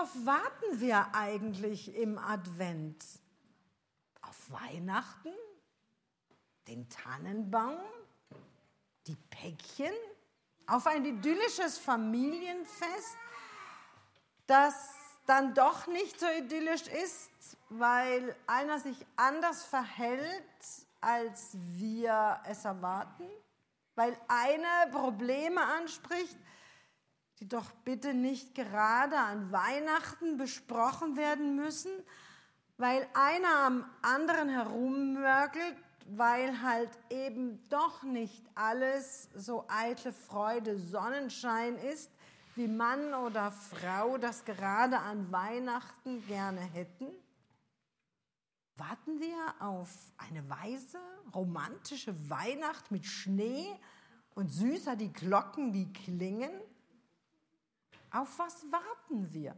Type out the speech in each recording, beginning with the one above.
Worauf warten wir eigentlich im Advent? Auf Weihnachten? Den Tannenbaum? Die Päckchen? Auf ein idyllisches Familienfest, das dann doch nicht so idyllisch ist, weil einer sich anders verhält, als wir es erwarten? Weil einer Probleme anspricht, die doch bitte nicht gerade an Weihnachten besprochen werden müssen, weil einer am anderen herummörkelt, weil halt eben doch nicht alles so eitle Freude, Sonnenschein ist, wie Mann oder Frau das gerade an Weihnachten gerne hätten? Warten wir auf eine weise, romantische Weihnacht mit Schnee und süßer die Glocken, die klingen? Auf was warten wir?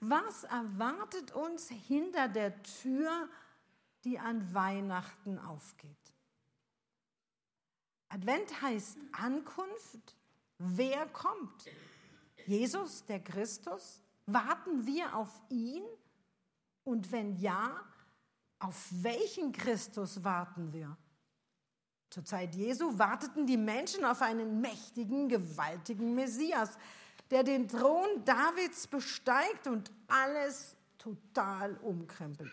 Was erwartet uns hinter der Tür, die an Weihnachten aufgeht? Advent heißt Ankunft. Wer kommt? Jesus, der Christus? Warten wir auf ihn? Und wenn ja, auf welchen Christus warten wir? Zur Zeit Jesu warteten die Menschen auf einen mächtigen, gewaltigen Messias, der den Thron Davids besteigt und alles total umkrempelt.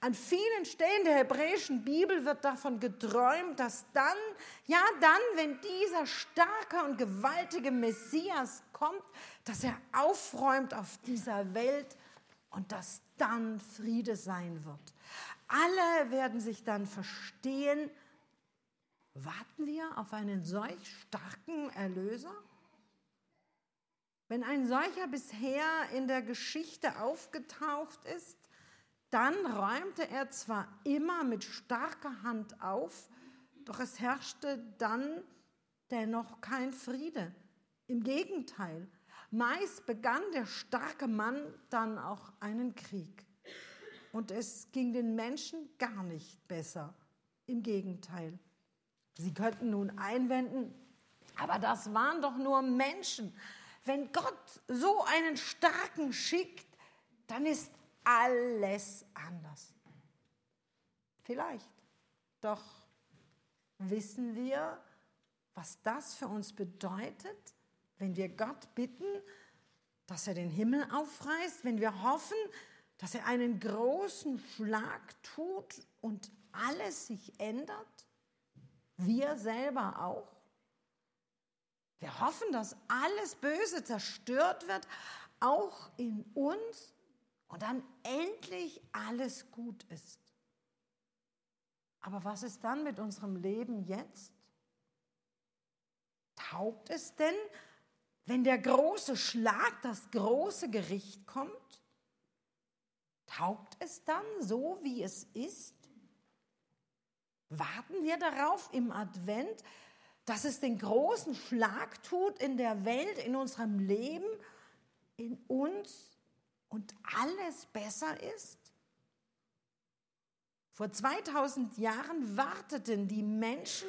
An vielen Stellen der hebräischen Bibel wird davon geträumt, dass dann, ja dann, wenn dieser starke und gewaltige Messias kommt, dass er aufräumt auf dieser Welt und dass dann Friede sein wird. Alle werden sich dann verstehen. Warten wir auf einen solch starken Erlöser? Wenn ein solcher bisher in der Geschichte aufgetaucht ist, dann räumte er zwar immer mit starker Hand auf, doch es herrschte dann dennoch kein Friede. Im Gegenteil, meist begann der starke Mann dann auch einen Krieg. Und es ging den Menschen gar nicht besser. Im Gegenteil. Sie könnten nun einwenden, aber das waren doch nur Menschen. Wenn Gott so einen Starken schickt, dann ist alles anders. Vielleicht. Doch wissen wir, was das für uns bedeutet, wenn wir Gott bitten, dass er den Himmel aufreißt, wenn wir hoffen, dass er einen großen Schlag tut und alles sich ändert? Wir selber auch? Wir hoffen, dass alles Böse zerstört wird, auch in uns und dann endlich alles gut ist. Aber was ist dann mit unserem Leben jetzt? Taugt es denn, wenn der große Schlag, das große Gericht kommt? Taugt es dann so, wie es ist? Warten wir darauf im Advent, dass es den großen Schlag tut in der Welt, in unserem Leben, in uns und alles besser ist? Vor 2000 Jahren warteten die Menschen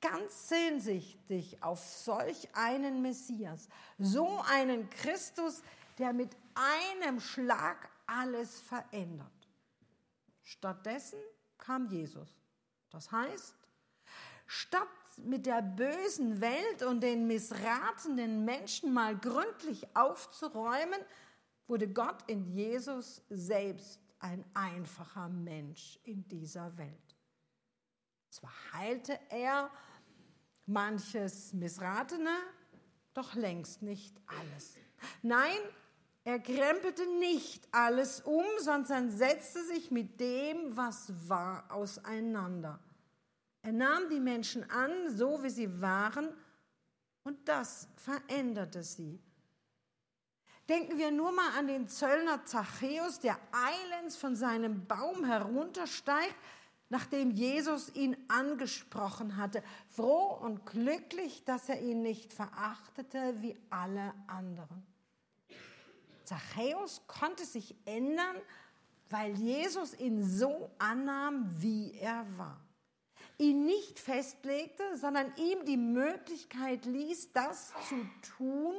ganz sehnsüchtig auf solch einen Messias, so einen Christus, der mit einem Schlag alles verändert. Stattdessen kam Jesus. Das heißt, statt mit der bösen Welt und den missratenen Menschen mal gründlich aufzuräumen, wurde Gott in Jesus selbst ein einfacher Mensch in dieser Welt. Zwar heilte er manches Missratene, doch längst nicht alles. Nein, er krempelte nicht alles um, sondern setzte sich mit dem, was war, auseinander. Er nahm die Menschen an, so wie sie waren, und das veränderte sie. Denken wir nur mal an den Zöllner Zachäus, der eilends von seinem Baum heruntersteigt, nachdem Jesus ihn angesprochen hatte, froh und glücklich, dass er ihn nicht verachtete wie alle anderen. Zachäus konnte sich ändern, weil Jesus ihn so annahm, wie er war. Ihn nicht festlegte, sondern ihm die Möglichkeit ließ, das zu tun,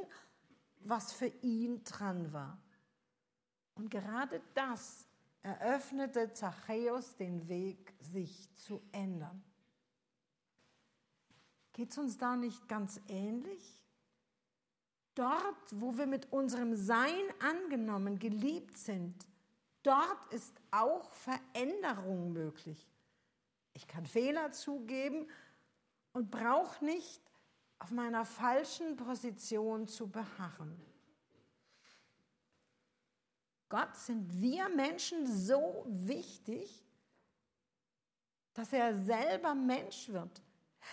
was für ihn dran war. Und gerade das eröffnete Zachäus den Weg, sich zu ändern. Geht es uns da nicht ganz ähnlich? Dort, wo wir mit unserem Sein angenommen, geliebt sind, dort ist auch Veränderung möglich. Ich kann Fehler zugeben und brauche nicht auf meiner falschen Position zu beharren. Gott sind wir Menschen so wichtig, dass er selber Mensch wird.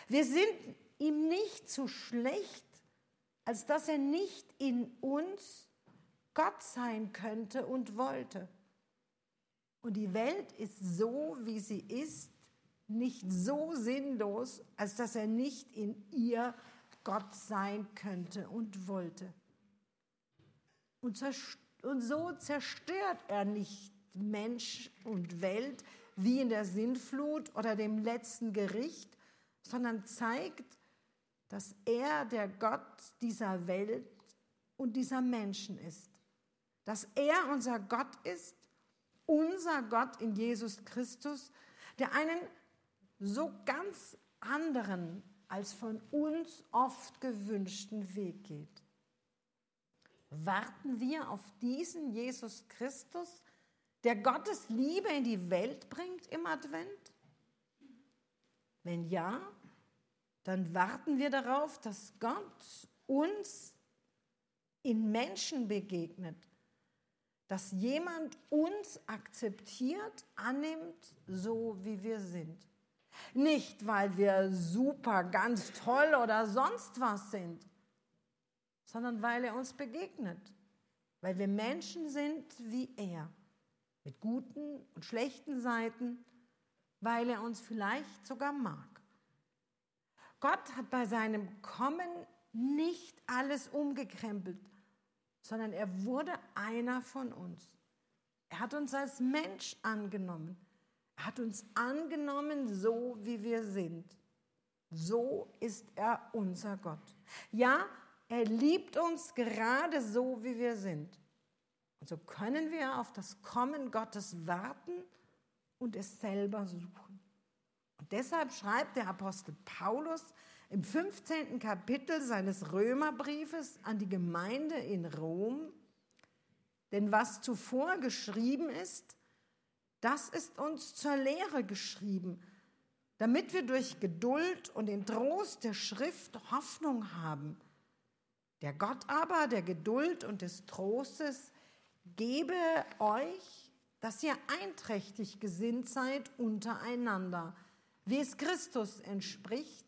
Wir sind ihm nicht zu schlecht, als dass er nicht in uns Gott sein könnte und wollte. Und die Welt ist so, wie sie ist, nicht so sinnlos, als dass er nicht in ihr Gott sein könnte und wollte. Und, und so zerstört er nicht Mensch und Welt wie in der Sintflut oder dem letzten Gericht, sondern zeigt, dass er der Gott dieser Welt und dieser Menschen ist. Dass er unser Gott ist, unser Gott in Jesus Christus, der einen so ganz anderen als von uns oft gewünschten Weg geht. Warten wir auf diesen Jesus Christus, der Gottes Liebe in die Welt bringt im Advent? Wenn ja, dann warten wir darauf, dass Gott uns in Menschen begegnet, dass jemand uns akzeptiert, annimmt, so wie wir sind. Nicht, weil wir super, ganz toll oder sonst was sind, sondern weil er uns begegnet, weil wir Menschen sind wie er, mit guten und schlechten Seiten, weil er uns vielleicht sogar mag. Gott hat bei seinem Kommen nicht alles umgekrempelt, sondern er wurde einer von uns. Er hat uns als Mensch angenommen. Er hat uns angenommen, so wie wir sind. So ist er unser Gott. Ja, er liebt uns gerade so, wie wir sind. Und so können wir auf das Kommen Gottes warten und es selber suchen. Und deshalb schreibt der Apostel Paulus im 15. Kapitel seines Römerbriefes an die Gemeinde in Rom, denn was zuvor geschrieben ist, das ist uns zur Lehre geschrieben, damit wir durch Geduld und den Trost der Schrift Hoffnung haben. Der Gott aber der Geduld und des Trostes gebe euch, dass ihr einträchtig gesinnt seid untereinander wie es Christus entspricht,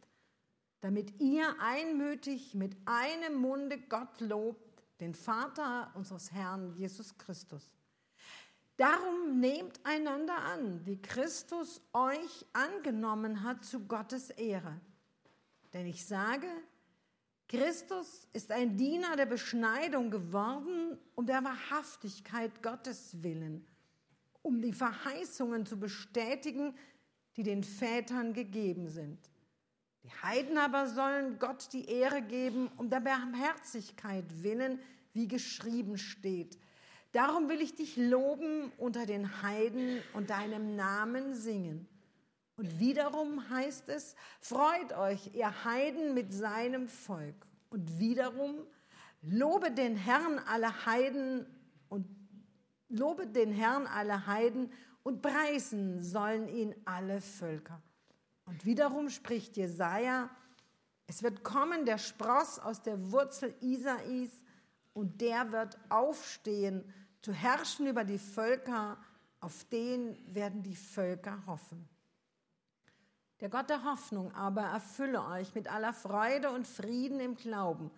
damit ihr einmütig mit einem Munde Gott lobt, den Vater unseres Herrn Jesus Christus. Darum nehmt einander an, wie Christus euch angenommen hat zu Gottes Ehre. Denn ich sage, Christus ist ein Diener der Beschneidung geworden, um der Wahrhaftigkeit Gottes willen, um die Verheißungen zu bestätigen, die den Vätern gegeben sind. Die Heiden aber sollen Gott die Ehre geben, um der Barmherzigkeit willen, wie geschrieben steht. Darum will ich dich loben unter den Heiden und deinem Namen singen. Und wiederum heißt es, freut euch, ihr Heiden mit seinem Volk. Und wiederum, lobe den Herrn alle Heiden und lobe den Herrn alle Heiden und preisen sollen ihn alle Völker. Und wiederum spricht Jesaja, es wird kommen der Spross aus der Wurzel Isais und der wird aufstehen, zu herrschen über die Völker, auf den werden die Völker hoffen. Der Gott der Hoffnung aber erfülle euch mit aller Freude und Frieden im Glauben,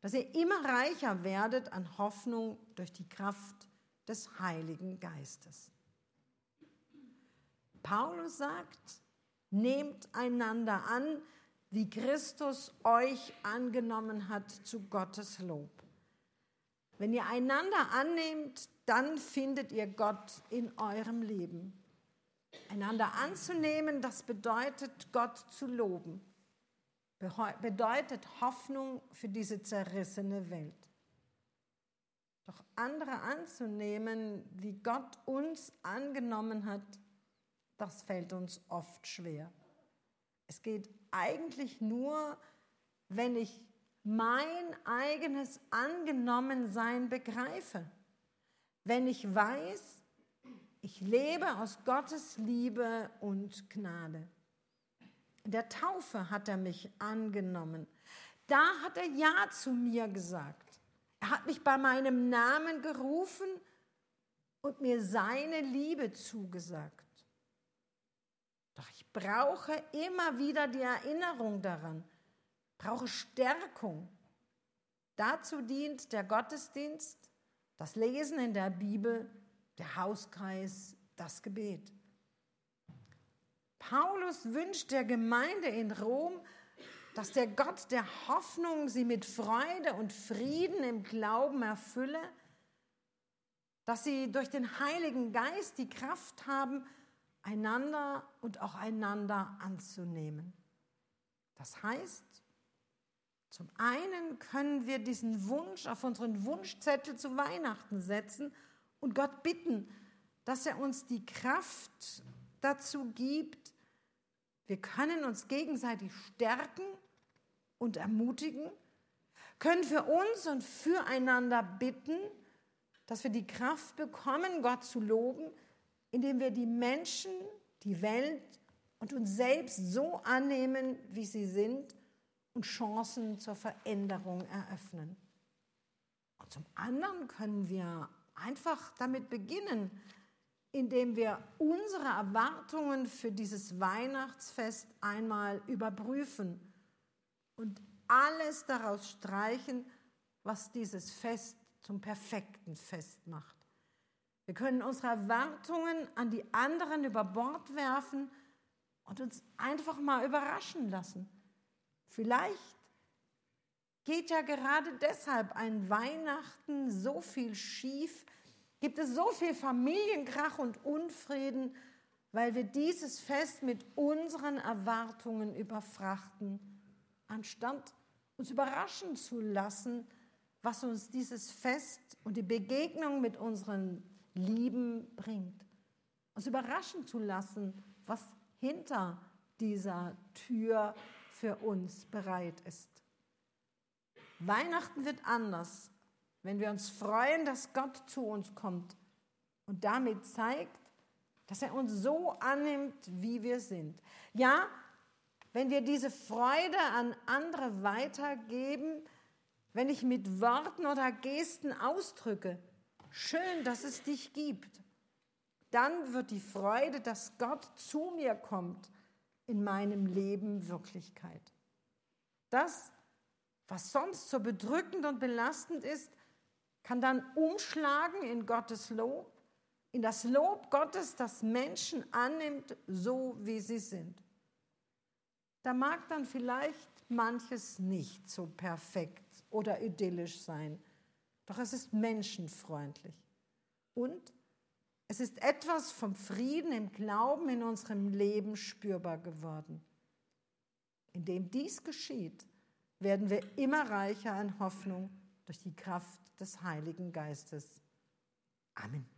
dass ihr immer reicher werdet an Hoffnung durch die Kraft des Heiligen Geistes. Paulus sagt, nehmt einander an, wie Christus euch angenommen hat zu Gottes Lob. Wenn ihr einander annehmt, dann findet ihr Gott in eurem Leben. Einander anzunehmen, das bedeutet Gott zu loben, bedeutet Hoffnung für diese zerrissene Welt. Doch andere anzunehmen, wie Gott uns angenommen hat, das fällt uns oft schwer. Es geht eigentlich nur, wenn ich mein eigenes Angenommensein begreife. Wenn ich weiß, ich lebe aus Gottes Liebe und Gnade. In der Taufe hat er mich angenommen. Da hat er Ja zu mir gesagt. Er hat mich bei meinem Namen gerufen und mir seine Liebe zugesagt. Doch ich brauche immer wieder die Erinnerung daran, brauche Stärkung. Dazu dient der Gottesdienst, das Lesen in der Bibel, der Hauskreis, das Gebet. Paulus wünscht der Gemeinde in Rom, dass der Gott der Hoffnung sie mit Freude und Frieden im Glauben erfülle, dass sie durch den Heiligen Geist die Kraft haben, einander und auch einander anzunehmen. Das heißt, zum einen können wir diesen Wunsch auf unseren Wunschzettel zu Weihnachten setzen und Gott bitten, dass er uns die Kraft dazu gibt. Wir können uns gegenseitig stärken und ermutigen, können für uns und füreinander bitten, dass wir die Kraft bekommen, Gott zu loben, indem wir die Menschen, die Welt und uns selbst so annehmen, wie sie sind und Chancen zur Veränderung eröffnen. Und zum anderen können wir einfach damit beginnen, indem wir unsere Erwartungen für dieses Weihnachtsfest einmal überprüfen und alles daraus streichen, was dieses Fest zum perfekten Fest macht. Wir können unsere Erwartungen an die anderen über Bord werfen und uns einfach mal überraschen lassen. Vielleicht geht ja gerade deshalb ein Weihnachten so viel schief, gibt es so viel Familienkrach und Unfrieden, weil wir dieses Fest mit unseren Erwartungen überfrachten, anstatt uns überraschen zu lassen, was uns dieses Fest und die Begegnung mit unseren Lieben bringt. Uns überraschen zu lassen, was hinter dieser Tür für uns bereit ist. Weihnachten wird anders, wenn wir uns freuen, dass Gott zu uns kommt und damit zeigt, dass er uns so annimmt, wie wir sind. Ja, wenn wir diese Freude an andere weitergeben, wenn ich mit Worten oder Gesten ausdrücke, schön, dass es dich gibt, dann wird die Freude, dass Gott zu mir kommt, in meinem Leben Wirklichkeit. Das, was sonst so bedrückend und belastend ist, kann dann umschlagen in Gottes Lob, in das Lob Gottes, das Menschen annimmt, so wie sie sind. Da mag dann vielleicht manches nicht so perfekt oder idyllisch sein, doch es ist menschenfreundlich. Und es ist etwas vom Frieden im Glauben in unserem Leben spürbar geworden. Indem dies geschieht, werden wir immer reicher an Hoffnung durch die Kraft des Heiligen Geistes. Amen.